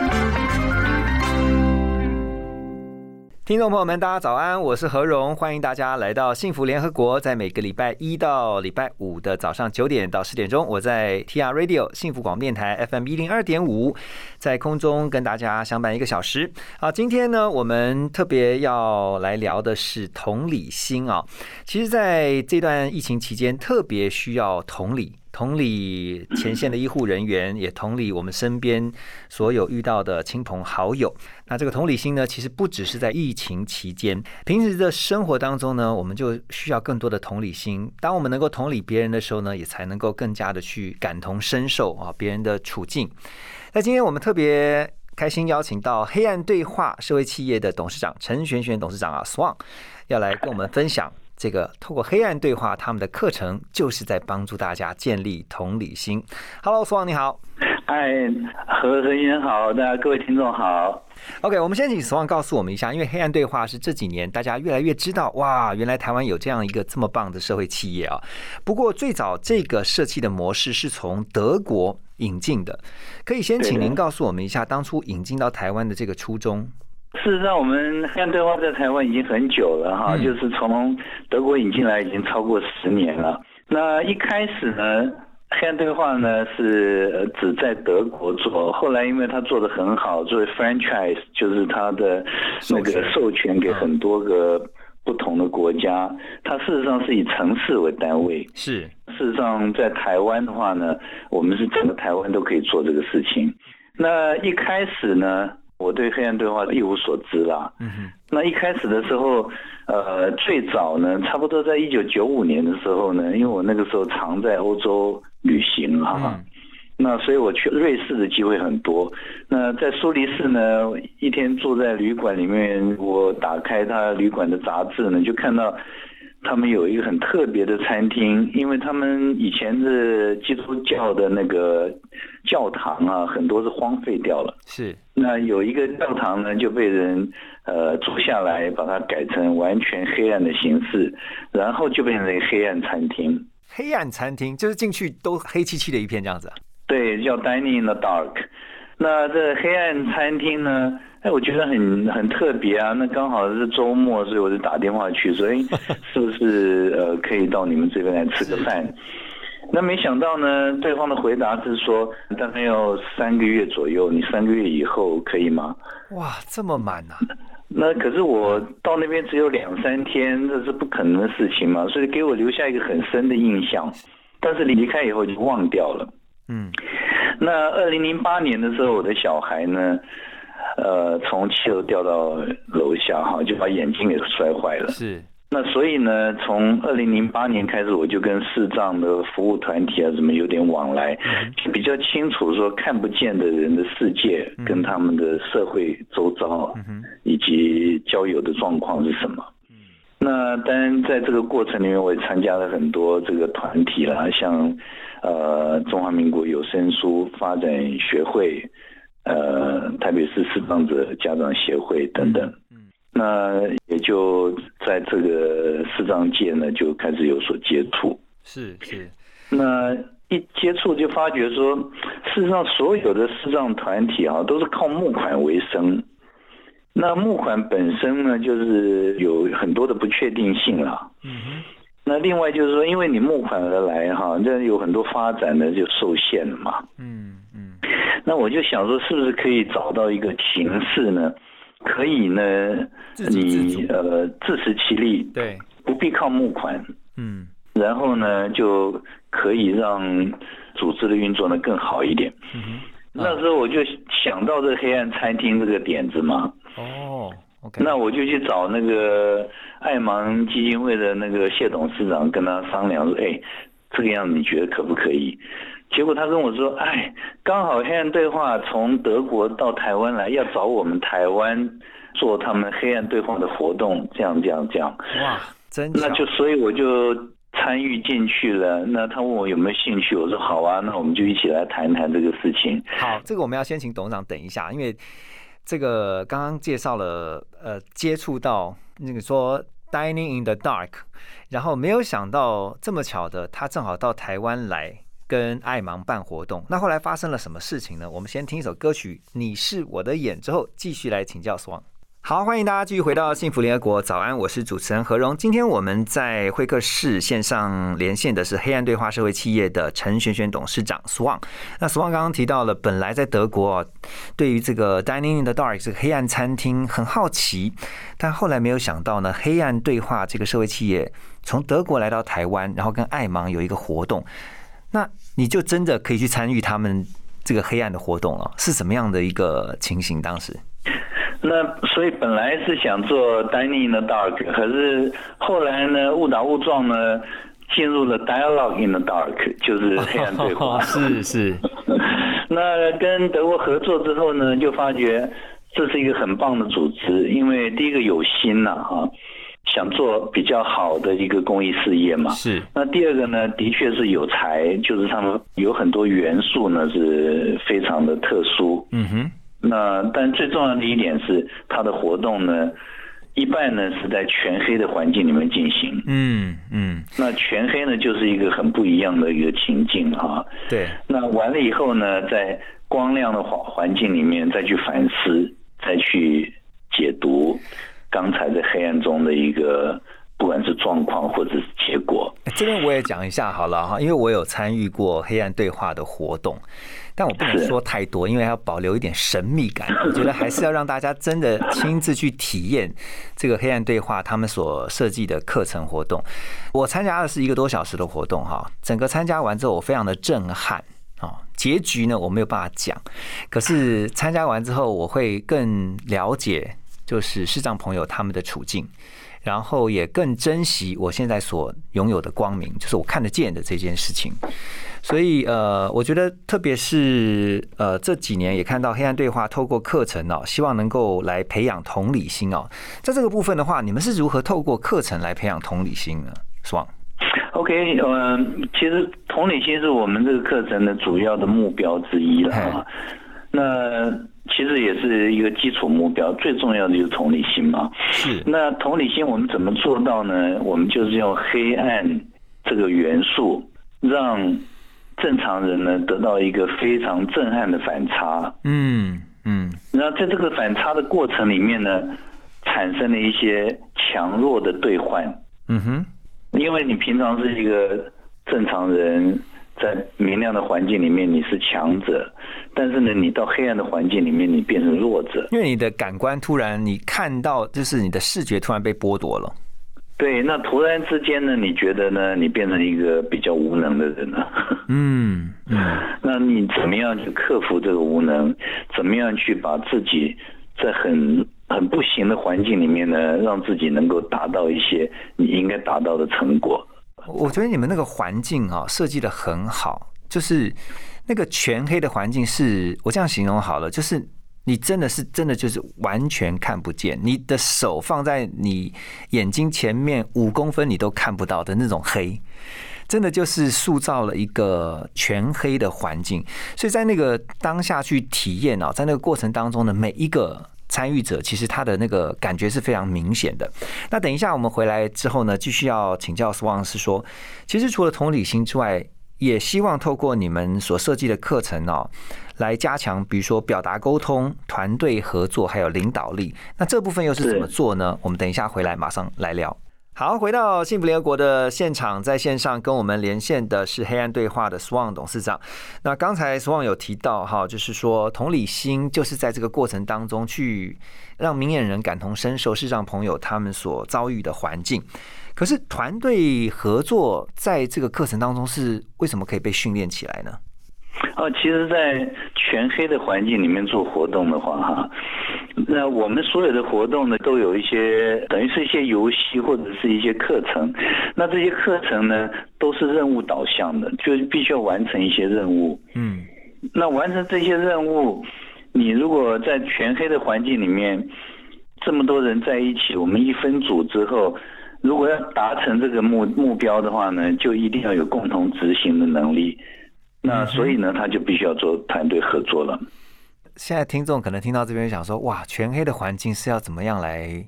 听众朋友们，大家早安，我是何荣，欢迎大家来到幸福联合国。在每个礼拜一到礼拜五的早上九点到十点钟，我在 TR Radio 幸福广播电台 FM 一零二点五，在空中跟大家相伴一个小时。好，今天呢，我们特别要来聊的是同理心啊。其实，在这段疫情期间，特别需要同理。同理前线的医护人员，也同理我们身边所有遇到的亲朋好友。那这个同理心呢，其实不只是在疫情期间，平时的生活当中呢，我们就需要更多的同理心。当我们能够同理别人的时候呢，也才能够更加的去感同身受啊别人的处境。那今天我们特别开心邀请到黑暗对话社会企业的董事长陈璇璇董事长啊，Swan 要来跟我们分享。这个透过黑暗对话，他们的课程就是在帮助大家建立同理心。Hello，苏旺你好。嗨，何何先生好，大家各位听众好。OK，我们先请苏旺告诉我们一下，因为黑暗对话是这几年大家越来越知道，哇，原来台湾有这样一个这么棒的社会企业啊。不过最早这个设计的模式是从德国引进的，可以先请您告诉我们一下当初引进到台湾的这个初衷。事实上，我们黑暗对话在台湾已经很久了哈，嗯就是从德国引进来已经超过十年了。那一开始呢，黑暗对话呢是呃只在德国做，后来因为它做的很好，作为 franchise 就是它的那个授权给很多个不同的国家，它事实上是以城市为单位。是，事实上，在台湾的话呢，我们是整个台湾都可以做这个事情。那一开始呢，我对黑暗对话一无所知啦。嗯哼，那一开始的时候，呃，最早呢，差不多在一九九五年的时候呢，因为我那个时候常在欧洲旅行啊，嗯那所以我去瑞士的机会很多。那在苏黎世呢，一天住在旅馆里面，我打开他旅馆的杂志呢，就看到他们有一个很特别的餐厅，因为他们以前是基督教的那个教堂啊，很多是荒废掉了。是，那有一个教堂呢，就被人呃租下来，把它改成完全黑暗的形式，然后就变成黑暗餐厅。黑暗餐厅就是进去都黑漆漆的一片这样子啊。对，叫 Dining in the Dark。那这黑暗餐厅呢？哎，我觉得很很特别啊。那刚好是周末，所以我就打电话去说，哎，是不是呃可以到你们这边来吃个饭？那没想到呢，对方的回答是说，大概要三个月左右，你三个月以后可以吗？哇，这么满啊！那可是我到那边只有两三天，这是不可能的事情嘛，所以给我留下一个很深的印象。但是离开以后就忘掉了。嗯，那二零零八年的时候，我的小孩呢，呃，从七楼掉到楼下哈，就把眼睛给摔坏了。是，那所以呢，从二零零八年开始，我就跟视障的服务团体啊什么有点往来，就比较清楚说看不见的人的世界跟他们的社会周遭以及交友的状况是什么。那当然，在这个过程里面，我也参加了很多这个团体啦，像呃中华民国有声书发展学会，呃台北市视障者家长协会等等。嗯，那也就在这个视障界呢，就开始有所接触。是是，那一接触就发觉说，事实上所有的视障团体啊，都是靠募款为生。那募款本身呢，就是有很多的不确定性了。嗯哼，那另外就是说，因为你募款而来哈，这有很多发展呢就受限了嘛。嗯嗯，那我就想说，是不是可以找到一个形式呢？可以呢，自自你呃自食其力，对，不必靠募款，嗯。然后呢就可以让组织的运作呢更好一点。嗯，那时候我就想到这黑暗餐厅这个点子嘛，哦，OK，那我就去找那个爱盲基金会的那个谢董事长，跟他商量说，哎，这个样子你觉得可不可以？结果他跟我说：“哎，刚好黑暗对话从德国到台湾来，要找我们台湾做他们黑暗对话的活动，这样这样这样。”哇，真那就所以我就参与进去了。那他问我有没有兴趣，我说好啊，那我们就一起来谈谈这个事情。好，这个我们要先请董事长等一下，因为这个刚刚介绍了，呃，接触到那个说 dining in the dark，然后没有想到这么巧的，他正好到台湾来跟爱芒办活动。那后来发生了什么事情呢？我们先听一首歌曲《你是我的眼》，之后继续来请教 Swan。好，欢迎大家继续回到幸福联合国早安，我是主持人何荣。今天我们在会客室线上连线的是黑暗对话社会企业的陈璇璇董事长 Swan。那 Swan 刚刚提到了，本来在德国哦对于这个 Dining in the Dark 这个黑暗餐厅很好奇，但后来没有想到呢，黑暗对话这个社会企业从德国来到台湾，然后跟爱芒有一个活动，那你就真的可以去参与他们这个黑暗的活动了，是什么样的一个情形？当时？那所以本来是想做 dining in the dark，可是后来呢，误打误撞呢，进入了 dialogue in the dark，就是黑暗对话。是 是。那跟德国合作之后呢，就发觉这是一个很棒的组织，因为第一个有心呐，哈，想做比较好的一个公益事业嘛。是。那第二个呢，的确是有才，就是他们有很多元素呢是非常的特殊。嗯哼。那但最重要的一点是，它的活动呢，一半呢是在全黑的环境里面进行。嗯嗯。那全黑呢，就是一个很不一样的一个情境啊。对。那完了以后呢，在光亮的环环境里面再去反思，再去解读刚才在黑暗中的一个。不管是状况或者是结果，这边我也讲一下好了哈，因为我有参与过黑暗对话的活动，但我不能说太多，因为要保留一点神秘感。我觉得还是要让大家真的亲自去体验这个黑暗对话他们所设计的课程活动。我参加的是一个多小时的活动哈，整个参加完之后我非常的震撼哦。结局呢我没有办法讲，可是参加完之后我会更了解，就是视障朋友他们的处境。然后也更珍惜我现在所拥有的光明，就是我看得见的这件事情。所以呃，我觉得特别是呃这几年也看到黑暗对话透过课程哦，希望能够来培养同理心哦。在这个部分的话，你们是如何透过课程来培养同理心呢？是吧？OK，嗯，其实同理心是我们这个课程的主要的目标之一了啊。那其实也是一个基础目标，最重要的就是同理心嘛。是。那同理心我们怎么做到呢？我们就是用黑暗这个元素，让正常人呢得到一个非常震撼的反差。嗯嗯。那在这个反差的过程里面呢，产生了一些强弱的兑换。嗯哼。因为你平常是一个正常人。在明亮的环境里面，你是强者，但是呢，你到黑暗的环境里面，你变成弱者。因为你的感官突然，你看到就是你的视觉突然被剥夺了。对，那突然之间呢，你觉得呢，你变成一个比较无能的人了。嗯 嗯。那你怎么样去克服这个无能？怎么样去把自己在很很不行的环境里面呢，让自己能够达到一些你应该达到的成果？我觉得你们那个环境啊设计的很好，就是那个全黑的环境，是我这样形容好了，就是你真的是真的就是完全看不见，你的手放在你眼睛前面五公分你都看不到的那种黑，真的就是塑造了一个全黑的环境，所以在那个当下去体验啊，在那个过程当中的每一个。参与者其实他的那个感觉是非常明显的。那等一下我们回来之后呢，继续要请教 Swan 是说，其实除了同理心之外，也希望透过你们所设计的课程哦，来加强，比如说表达沟通、团队合作还有领导力。那这部分又是怎么做呢？我们等一下回来马上来聊。好，回到幸福联合国的现场，在线上跟我们连线的是黑暗对话的 Swan 董事长。那刚才 Swan 有提到哈，就是说同理心就是在这个过程当中去让明眼人感同身受，是让朋友他们所遭遇的环境。可是团队合作在这个课程当中是为什么可以被训练起来呢？哦，其实，在全黑的环境里面做活动的话，哈，那我们所有的活动呢，都有一些等于是一些游戏或者是一些课程。那这些课程呢，都是任务导向的，就必须要完成一些任务。嗯那完成这些任务，你如果在全黑的环境里面，这么多人在一起，我们一分组之后，如果要达成这个目目标的话呢，就一定要有共同执行的能力。那所以呢，他就必须要做团队合作了。现在听众可能听到这边想说，哇，全黑的环境是要怎么样来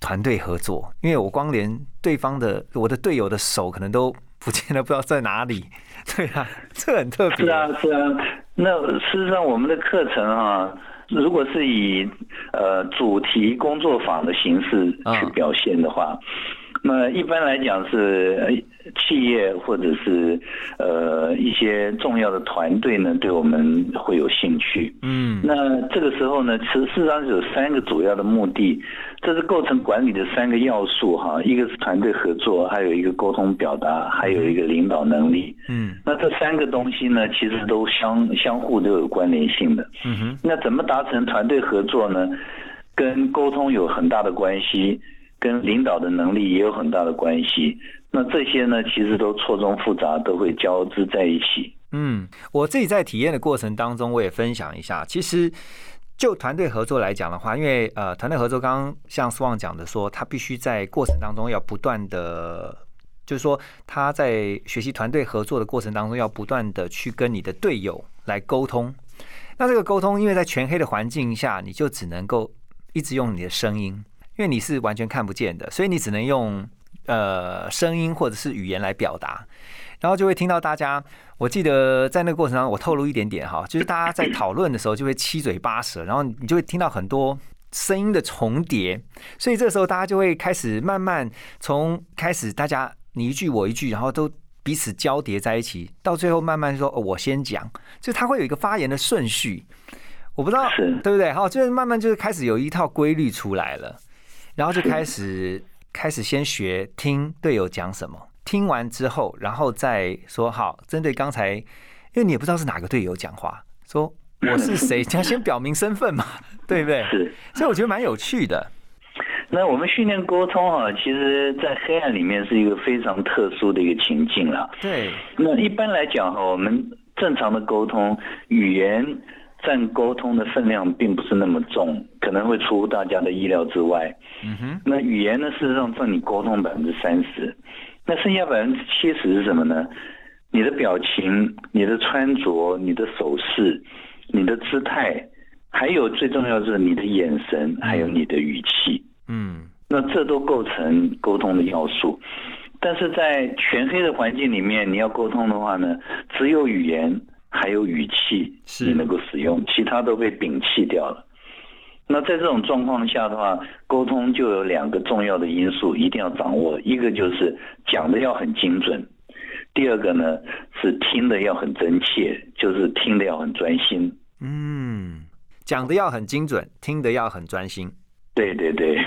团队合作？因为我光连对方的我的队友的手可能都不见得不知道在哪里。对啊，这很特别。是啊，是啊。那事实上，我们的课程啊，如果是以呃主题工作坊的形式去表现的话，那一般来讲是呃企业或者是呃一些重要的团队呢，对我们会有兴趣。嗯那这个时候呢，其实事实上有三个主要的目的，这是构成管理的三个要素哈，一个是团队合作，还有一个沟通表达，还有一个领导能力。嗯那这三个东西呢，其实都相相互都有关联性的。嗯哼那怎么达成团队合作呢？跟沟通有很大的关系，跟领导的能力也有很大的关系。那这些呢，其实都错综复杂，都会交织在一起。嗯，我自己在体验的过程当中，我也分享一下。其实就团队合作来讲的话，因为呃，团队合作刚刚像斯旺讲的说，他必须在过程当中要不断的，就是说他在学习团队合作的过程当中，要不断的去跟你的队友来沟通。那这个沟通，因为在全黑的环境下，你就只能够一直用你的声音，因为你是完全看不见的，所以你只能用呃声音或者是语言来表达。然后就会听到大家，我记得在那个过程当中，我透露一点点哈，就是大家在讨论的时候就会七嘴八舌，然后你就会听到很多声音的重叠，所以这时候大家就会开始慢慢从开始大家你一句我一句，然后都彼此交叠在一起，到最后慢慢说、哦、我先讲，就他会有一个发言的顺序，我不知道是。对不对？好，就是慢慢就是开始有一套规律出来了，然后就开始开始先学听队友讲什么。听完之后，然后再说好，针对刚才，因为你也不知道是哪个队友讲话，说我是谁，要先表明身份嘛，对不对？是。所以我觉得蛮有趣的。那我们训练沟通啊，其实在黑暗里面是一个非常特殊的一个情境了。对，那一般来讲哈，我们正常的沟通语言占沟通的分量并不是那么重，可能会出乎大家的意料之外。嗯哼，那语言呢，事实上占你沟通百分之三十，那剩下百分之七十是什么呢？你的表情、你的穿着、你的手势、你的姿态，还有最重要的是你的眼神，还有你的语气。嗯那这都构成沟通的要素。但是在全黑的环境里面，你要沟通的话呢，只有语言还有语气是你能够使用，其他都被摒弃掉了。那在这种状况下的话，沟通就有两个重要的因素一定要掌握，一个就是讲的要很精准，第二个呢是听的要很真切，就是听的要很专心。嗯，讲的要很精准，听的要很专心。对对对，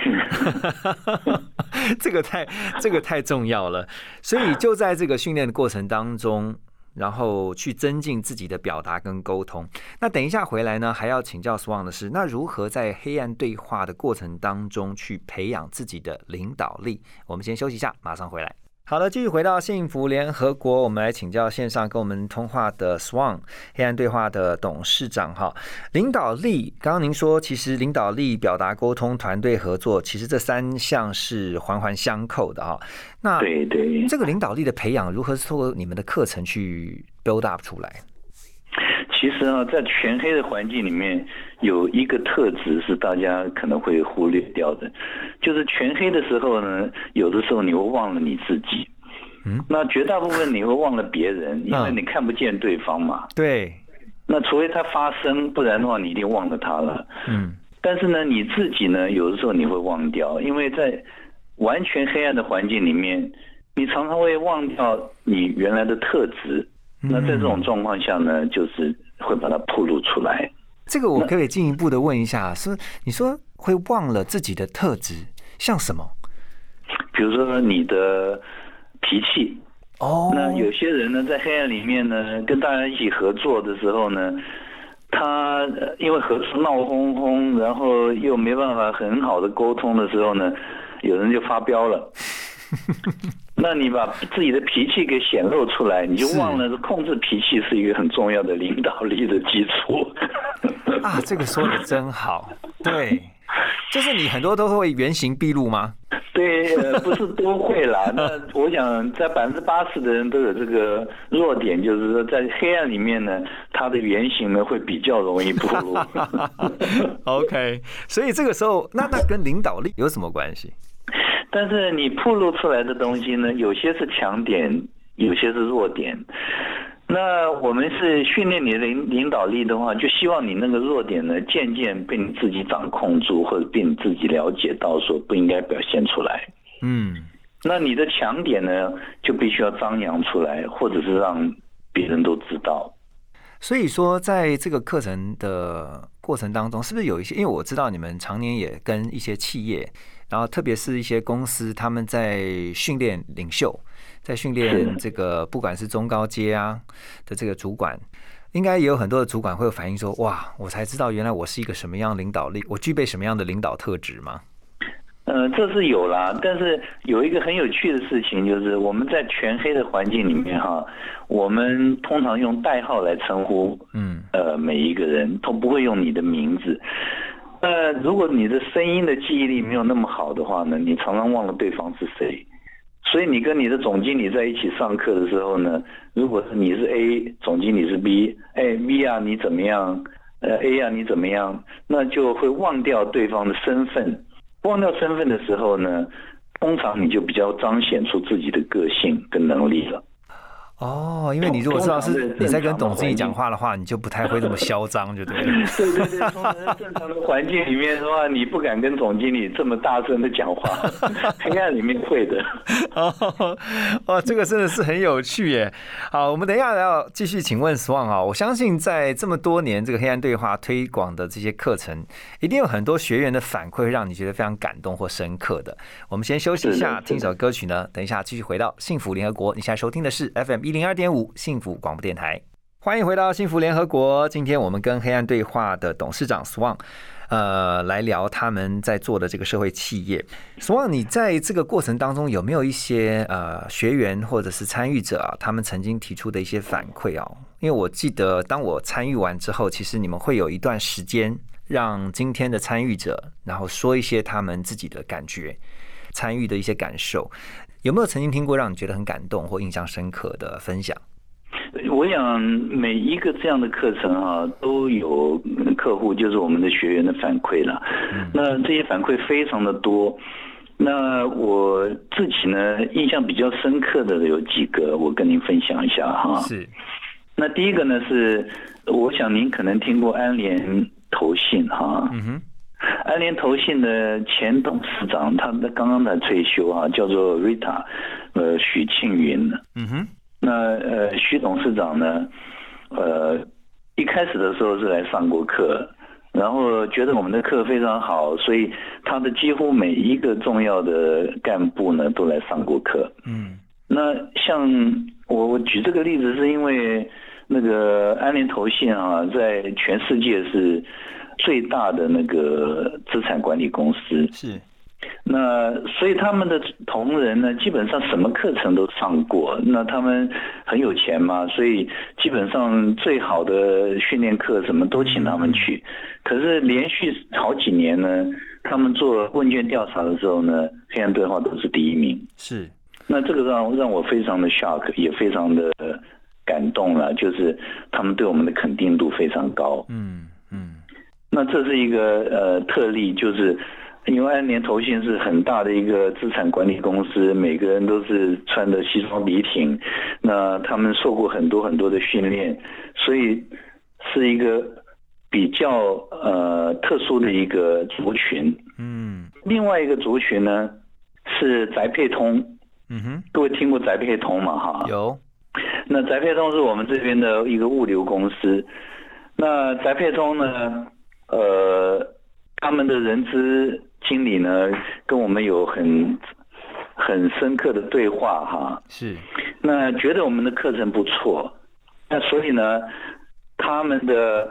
这个太这个太重要了，所以就在这个训练的过程当中，然后去增进自己的表达跟沟通。那等一下回来呢，还要请教 Swan 的是，那如何在黑暗对话的过程当中去培养自己的领导力？我们先休息一下，马上回来。好了，继续回到幸福联合国，我们来请教线上跟我们通话的 Swan 黑暗对话的董事长哈。领导力，刚刚您说，其实领导力、表达、沟通、团队合作，其实这三项是环环相扣的哈。那对对。这个领导力的培养，如何是透过你们的课程去 build up 出来？其实啊，在全黑的环境里面，有一个特质是大家可能会忽略掉的，就是全黑的时候呢，有的时候你会忘了你自己。嗯，那绝大部分你会忘了别人，因为你看不见对方嘛。对，那除非他发生，不然的话你一定忘了他了。嗯，但是呢，你自己呢，有的时候你会忘掉，因为在完全黑暗的环境里面，你常常会忘掉你原来的特质。那在这种状况下呢，就是会把它暴露出来。这个我可以进一步的问一下，是你说会忘了自己的特质，像什么？比如说你的脾气。哦。那有些人呢，在黑暗里面呢，跟大家一起合作的时候呢，他呃因为合作闹哄哄，然后又没办法很好的沟通的时候呢，有人就发飙了。那你把自己的脾气给显露出来，你就忘了控制脾气是一个很重要的领导力的基础。啊，这个说的真好，对，就是你很多都会原形毕露吗？对，呃，不是都会啦。那我想，在百分之八十的人都有这个弱点，就是说在黑暗里面呢，他的原型呢会比较容易暴露。OK，所以这个时候，那那跟领导力有什么关系？但是你暴露出来的东西呢，有些是强点，有些是弱点。那我们是训练你的领领导力的话，就希望你那个弱点呢，渐渐被你自己掌控住，或者被你自己了解到，说不应该表现出来。嗯，那你的强点呢，就必须要张扬出来，或者是让别人都知道。所以说，在这个课程的过程当中，是不是有一些？因为我知道你们常年也跟一些企业，然后特别是一些公司，他们在训练领袖，在训练这个不管是中高阶啊的这个主管，应该也有很多的主管会有反映说：“哇，我才知道原来我是一个什么样领导力，我具备什么样的领导特质吗呃，这是有啦，但是有一个很有趣的事情，就是我们在全黑的环境里面哈，我们通常用代号来称呼，嗯，呃，每一个人都不会用你的名字。那如果你的声音的记忆力没有那么好的话呢，你常常忘了对方是谁。所以你跟你的总经理在一起上课的时候呢，如果是你是 A，总经理是 B，哎 B 啊你怎么样？呃 A 啊你怎么样？那就会忘掉对方的身份。忘掉身份的时候呢，通常你就比较彰显出自己的个性跟能力了。哦，因为你如果知道是你在跟正常的总经理讲话的话，你就不太会这么嚣张，就对了。对对对，通常在正常的环境里面的话，你不敢跟总经理这么大声的讲话，黑暗里面会的。哦，哇，这个真的是很有趣耶！好，我们等一下要继续请问 Swan 啊，我相信在这么多年这个黑暗对话推广的这些课程，一定有很多学员的反馈会让你觉得非常感动或深刻的。我们先休息一下，听首歌曲呢，等一下继续回到幸福联合国。你现在收听的是 FM 一零二点五幸福广播电台。欢迎回到幸福联合国。今天我们跟黑暗对话的董事长 Swan，呃，来聊他们在做的这个社会企业。Swan，你在这个过程当中有没有一些呃学员或者是参与者啊，他们曾经提出的一些反馈哦？因为我记得当我参与完之后，其实你们会有一段时间让今天的参与者，然后说一些他们自己的感觉、参与的一些感受。有没有曾经听过让你觉得很感动或印象深刻的分享？我想每一个这样的课程啊，都有客户，就是我们的学员的反馈了。那这些反馈非常的多。那我自己呢，印象比较深刻的有几个，我跟您分享一下哈。是，那第一个呢是，我想您可能听过安联投信哈。嗯哼，安联投信的前董事长，他的刚刚在退休啊，叫做 Rita，呃，许庆云。嗯哼，那呃，徐董事长呢，呃，一开始的时候是来上过课，然后觉得我们的课非常好，所以他的几乎每一个重要的干部呢都来上过课。嗯那像我我举这个例子，是因为那个安联投信啊，在全世界是最大的那个资产管理公司。是，那所以他们的同仁呢，基本上什么课程都上过。那他们很有钱嘛，所以基本上最好的训练课什么都请他们去。可是连续好几年呢，他们做问卷调查的时候呢，黑暗对话都是第一名。是，那这个让让我非常的 shock，也非常的感动了，就是他们对我们的肯定度非常高。嗯嗯那这是一个呃特例，就是因为安联投信是很大的一个资产管理公司，每个人都是穿的西装笔挺，那他们受过很多很多的训练，所以是一个比较呃特殊的一个族群。嗯另外一个族群呢是宅配通，嗯哼，各位听过宅配通吗？哈，有，那宅配通是我们这边的一个物流公司。那宅配通呢，呃，他们的人资经理呢，跟我们有很很深刻的对话哈。是，那觉得我们的课程不错，那所以呢，他们的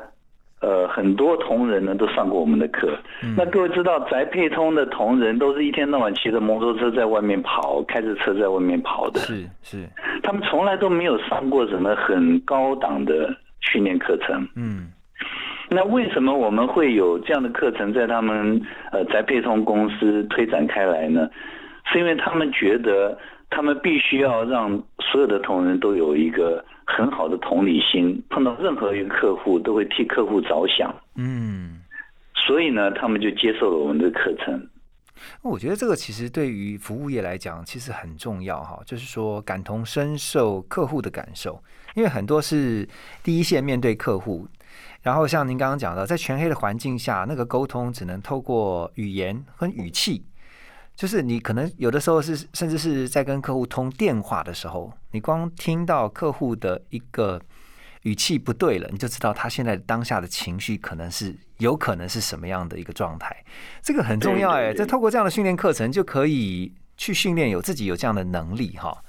呃，很多同仁呢都上过我们的课。那各位知道，宅配通的同仁都是一天到晚骑着摩托车在外面跑，开着车在外面跑的。是是，他们从来都没有上过什么很高档的训练课程。嗯那为什么我们会有这样的课程在他们呃宅配通公司推展开来呢？是因为他们觉得他们必须要让所有的同仁都有一个很好的同理心，碰到任何一个客户都会替客户着想，嗯。所以呢，他们就接受了我们的课程。我觉得这个其实对于服务业来讲，其实很重要哈，就是说感同身受客户的感受，因为很多是第一线面对客户，然后像您刚刚讲的，在全黑的环境下，那个沟通只能透过语言和语气，就是你可能有的时候是甚至是在跟客户通电话的时候，你光听到客户的一个语气不对了，你就知道他现在当下的情绪可能是有可能是什么样的一个状态，这个很重要哎。对对对这透过这样的训练课程，就可以去训练有自己有这样的能力哈。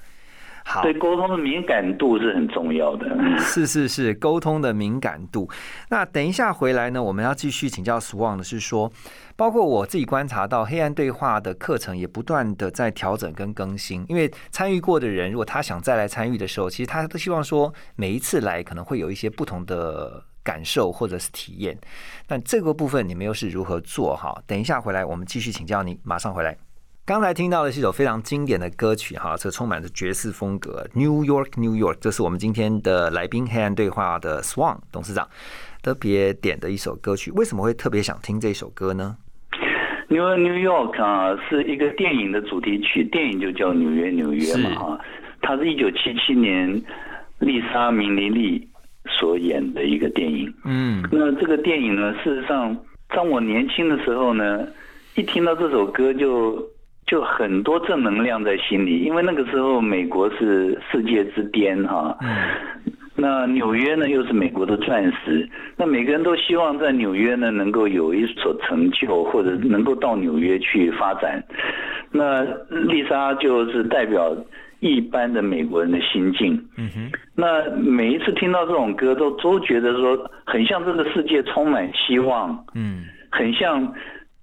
好，对沟通的敏感度是很重要的。是是是，沟通的敏感度。那等一下回来呢，我们要继续请教 Swan 的是说，包括我自己观察到黑暗对话的课程也不断的在调整跟更新，因为参与过的人，如果他想再来参与的时候，其实他都希望说每一次来可能会有一些不同的感受或者是体验。但这个部分你们又是如何做哈？等一下回来我们继续请教你，马上回来。刚才听到的是一首非常经典的歌曲哈，这充满着爵士风格，《New York New York》，这是我们今天的来宾黑暗对话的 Swan 董事长特别点的一首歌曲。为什么会特别想听这首歌呢？New New York 啊，是一个电影的主题曲，电影就叫纽约纽约嘛是啊，它是一九七七年丽莎明尼利所演的一个电影。嗯那这个电影呢，事实上，当我年轻的时候呢，一听到这首歌就就很多正能量在心里，因为那个时候美国是世界之巅哈、那纽约呢又是美国的钻石，那每个人都希望在纽约呢能够有一所成就，或者能够到纽约去发展。那丽莎就是代表一般的美国人的心境。嗯哼，那每一次听到这种歌，都都觉得说，很像这个世界充满希望，嗯很像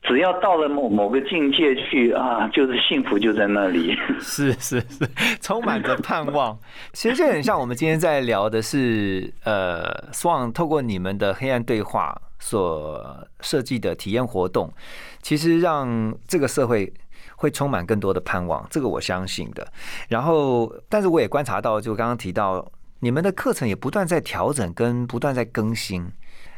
只要到了某某个境界去啊，就是幸福就在那里。是是是，充满着盼望。其实就很像我们今天在聊的是，呃，Swan 透过你们的黑暗对话所设计的体验活动，其实让这个社会会充满更多的盼望，这个我相信的。然后，但是我也观察到，就刚刚提到，你们的课程也不断在调整跟不断在更新。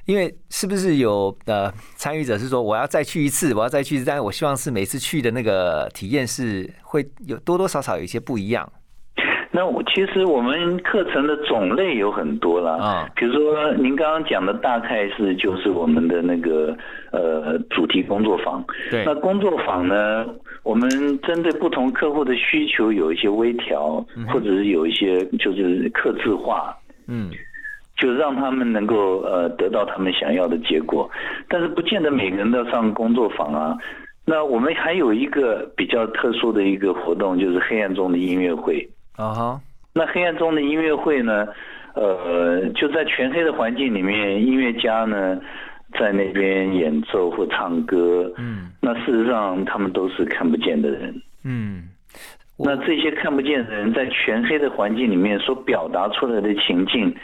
因为是不是有呃参与者是说我要再去一次，我要再去一次，但是我希望是每次去的那个体验是会有多多少少有一些不一样。那我其实我们课程的种类有很多啦，啊。比如说您刚刚讲的大概是就是我们的那个呃主题工作坊，对。那工作坊呢，我们针对不同客户的需求有一些微调，或者是有一些就是客制化，嗯就让他们能够呃得到他们想要的结果，但是不见得每个人都要上工作坊啊。那我们还有一个比较特殊的一个活动，就是黑暗中的音乐会。啊哈那黑暗中的音乐会呢，呃，就在全黑的环境里面，音乐家呢在那边演奏或唱歌。嗯那事实上，他们都是看不见的人。嗯那这些看不见的人在全黑的环境里面所表达出来的情境，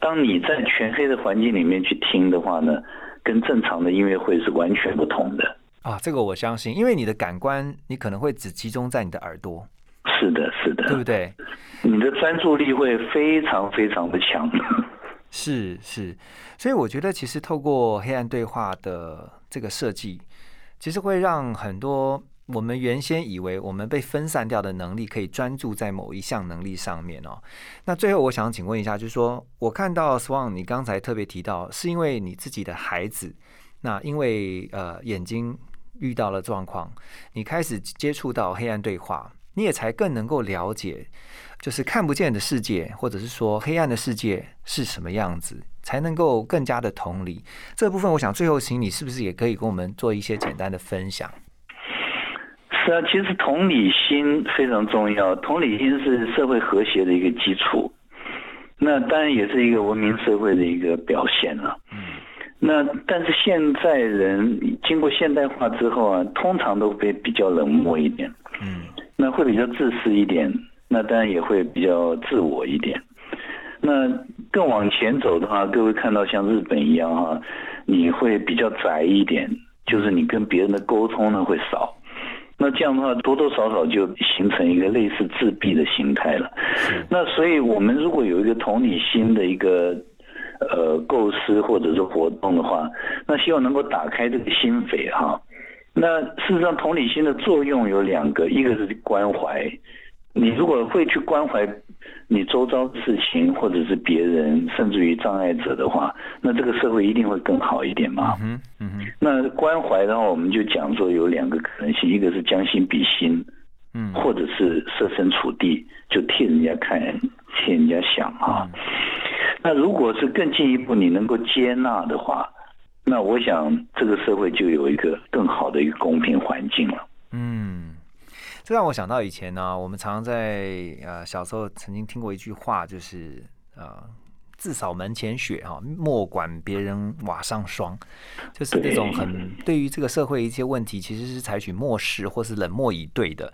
当你在全黑的环境里面去听的话呢，跟正常的音乐会是完全不同的。啊，这个我相信，因为你的感官你可能会只集中在你的耳朵，是的，是的，对不对？你的专注力会非常非常的强。是是，所以我觉得其实透过黑暗对话的这个设计，其实会让很多我们原先以为我们被分散掉的能力，可以专注在某一项能力上面哦。那最后我想请问一下，就是说我看到 Swan 你刚才特别提到，是因为你自己的孩子，那因为呃眼睛遇到了状况，你开始接触到黑暗对话，你也才更能够了解。就是看不见的世界，或者是说黑暗的世界是什么样子，才能够更加的同理。这部分，我想最后请你是不是也可以跟我们做一些简单的分享？是啊，其实同理心非常重要，同理心是社会和谐的一个基础。那当然也是一个文明社会的一个表现了。嗯那但是现在人经过现代化之后啊，通常都会比较冷漠一点，嗯那会比较自私一点，那当然也会比较自我一点。那更往前走的话，各位看到像日本一样哈、你会比较窄一点，就是你跟别人的沟通呢会少。那这样的话，多多少少就形成一个类似自闭的心态了。那所以，我们如果有一个同理心的一个呃构思或者是活动的话，那希望能够打开这个心扉哈。那事实上，同理心的作用有两个，一个是关怀。你如果会去关怀你周遭的事情，或者是别人，甚至于障碍者的话，那这个社会一定会更好一点嘛。嗯嗯哼那关怀的话，我们就讲说有两个可能性，一个是将心比心，嗯或者是设身处地，就替人家看，替人家想哈。那如果是更进一步，你能够接纳的话，那我想这个社会就有一个更好的一个公平环境了。嗯，这让我想到以前呢，我们常常在呃小时候曾经听过一句话，就是呃自扫门前雪哈，莫管别人瓦上霜，就是那种很对于这个社会一些问题，其实是采取漠视或是冷漠以对的。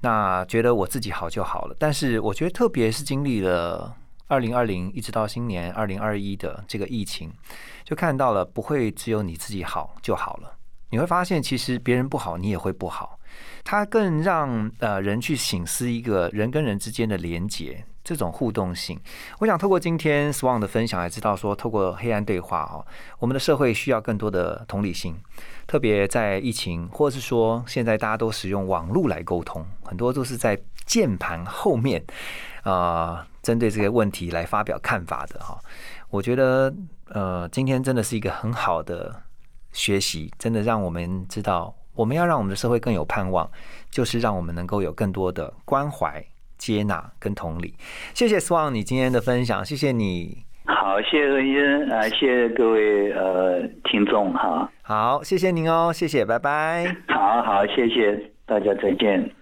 那觉得我自己好就好了，但是我觉得特别是经历了二零二零一直到新年二零二一的这个疫情，就看到了不会只有你自己好就好了。你会发现，其实别人不好，你也会不好。它更让呃人去醒思一个人跟人之间的连结，这种互动性。我想透过今天 Swan 的分享，还知道说，透过黑暗对话哦，我们的社会需要更多的同理心，特别在疫情，或是说现在大家都使用网络来沟通，很多都是在键盘后面啊、针对这个问题来发表看法的哈。我觉得呃，今天真的是一个很好的学习，真的让我们知道，我们要让我们的社会更有盼望，就是让我们能够有更多的关怀、接纳跟同理。谢谢 Swan 你今天的分享，谢谢你。好，谢谢啊，谢谢各位呃听众哈。好，谢谢您哦，谢谢，拜拜。好好，谢谢大家，再见。